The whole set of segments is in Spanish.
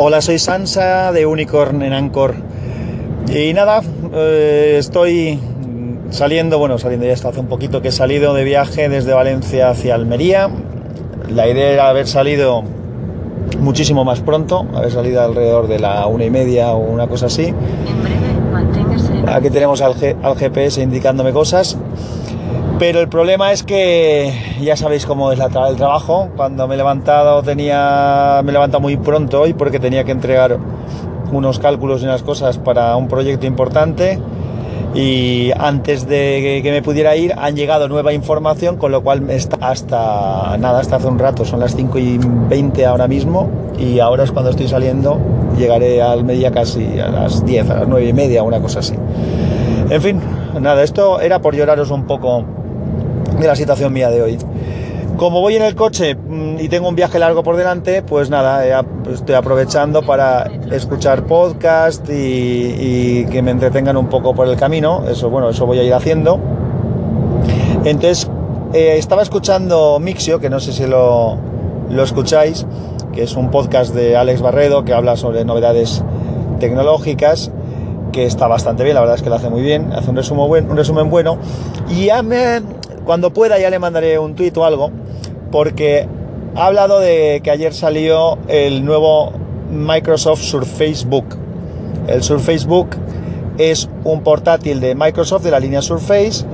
Hola, soy Sansa de Unicorn en Anchor. Y nada, eh, estoy saliendo, bueno, saliendo ya hasta hace un poquito que he salido de viaje desde Valencia hacia Almería. La idea era haber salido muchísimo más pronto, haber salido alrededor de la una y media o una cosa así. Aquí tenemos al, al GPS indicándome cosas. Pero el problema es que ya sabéis cómo es la el trabajo. Cuando me he levantado tenía me he levantado muy pronto hoy porque tenía que entregar unos cálculos y unas cosas para un proyecto importante. Y antes de que me pudiera ir han llegado nueva información con lo cual está hasta nada hasta hace un rato. Son las 5 y 20 ahora mismo y ahora es cuando estoy saliendo. Llegaré al media casi a las 10 a las 9 y media una cosa así. En fin nada esto era por lloraros un poco de la situación mía de hoy. Como voy en el coche mm, y tengo un viaje largo por delante, pues nada, estoy aprovechando para escuchar podcast y, que me entretengan un poco por el camino. Eso, bueno, eso voy a ir haciendo. Entonces, eh, estaba escuchando Mixio, que no sé si lo, lo escucháis, que es un podcast de Alex Barredo que habla sobre novedades tecnológicas que está bastante bien, la verdad es que lo hace muy bien, hace un resumen, un resumen bueno. Y ya me, cuando pueda ya le mandaré un tuit o algo, porque ha hablado de que ayer salió el nuevo Microsoft Surface Book. El Surface Book es un portátil de Microsoft de la línea Surface,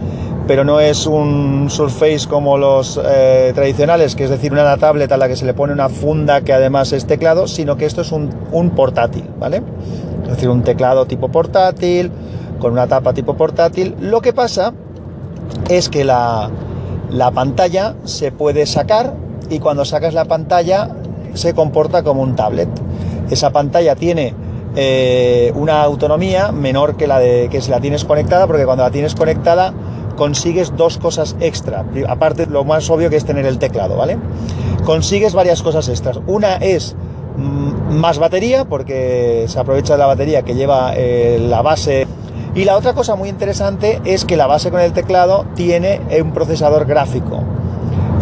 pero no es un Surface como los eh, tradicionales, que es decir, una tablet a la que se le pone una funda que además es teclado, sino que esto es un, un portátil, ¿vale? Es decir, un teclado tipo portátil, con una tapa tipo portátil. Lo que pasa es que la, pantalla se puede sacar y cuando sacas la pantalla se comporta como un tablet. Esa pantalla tiene eh, una autonomía menor que la de que si la tienes conectada, porque cuando la tienes conectada consigues dos cosas extra. Aparte, lo más obvio que es tener el teclado, ¿vale? Consigues varias cosas extras. Una es mm, más batería, porque se aprovecha de la batería que lleva eh, la base y la otra cosa muy interesante es que la base con el teclado tiene un procesador gráfico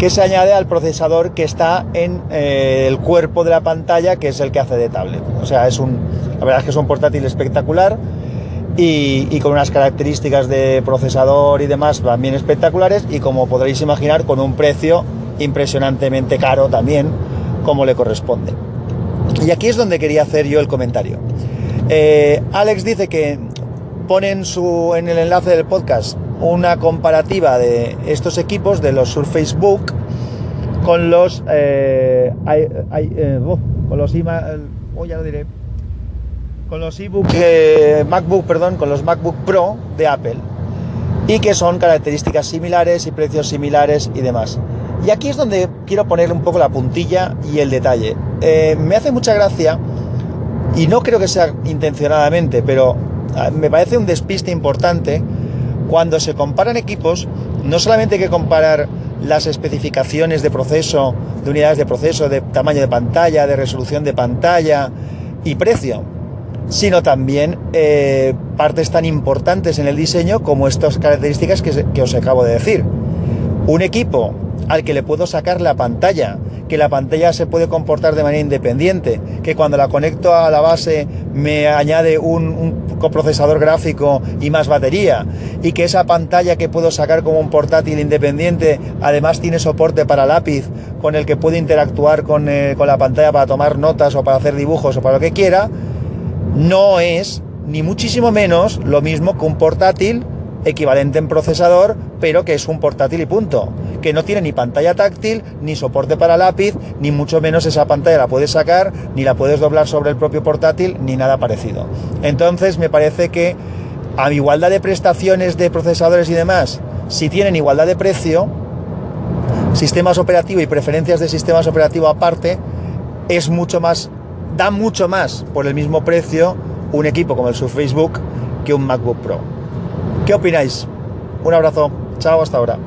que se añade al procesador que está en eh, el cuerpo de la pantalla, que es el que hace de tablet. O sea, es un, la verdad es que es un portátil espectacular y, con unas características de procesador y demás también espectaculares y como podréis imaginar con un precio impresionantemente caro también, como le corresponde. Y aquí es donde quería hacer yo el comentario. Eh, Alex dice que ponen su, en el enlace del podcast una comparativa de estos equipos, de los Surface Book, con los, eh, eh, oh, con los oh, ya lo diré, con los ebook, eh, MacBook, perdón, con los MacBook Pro de Apple y que son características similares y precios similares y demás. Y aquí es donde quiero poner un poco la puntilla y el detalle. me hace mucha gracia y no creo que sea intencionadamente, pero me parece un despiste importante cuando se comparan equipos, no solamente hay que comparar las especificaciones de proceso, de unidades de proceso, de tamaño de pantalla, de resolución de pantalla y precio, sino también eh, partes tan importantes en el diseño como estas características que os acabo de decir. Un equipo al que le puedo sacar la pantalla, que la pantalla se puede comportar de manera independiente, que cuando la conecto a la base me añade un, coprocesador gráfico y más batería, y que esa pantalla que puedo sacar como un portátil independiente además tiene soporte para lápiz con el que puedo interactuar con, eh, con la pantalla para tomar notas o para hacer dibujos o para lo que quiera, no es ni muchísimo menos lo mismo que un portátil equivalente en procesador, pero que es un portátil y punto. Que no tiene ni pantalla táctil, ni soporte para lápiz, ni mucho menos esa pantalla la puedes sacar, ni la puedes doblar sobre el propio portátil, ni nada parecido. Entonces me parece que a igualdad de prestaciones de procesadores y demás, si tienen igualdad de precio, sistemas operativos y preferencias de sistemas operativos aparte, es mucho más, da mucho más por el mismo precio un equipo como el Surface Book que un MacBook Pro. ¿Qué opináis? Un abrazo. Chao, hasta ahora.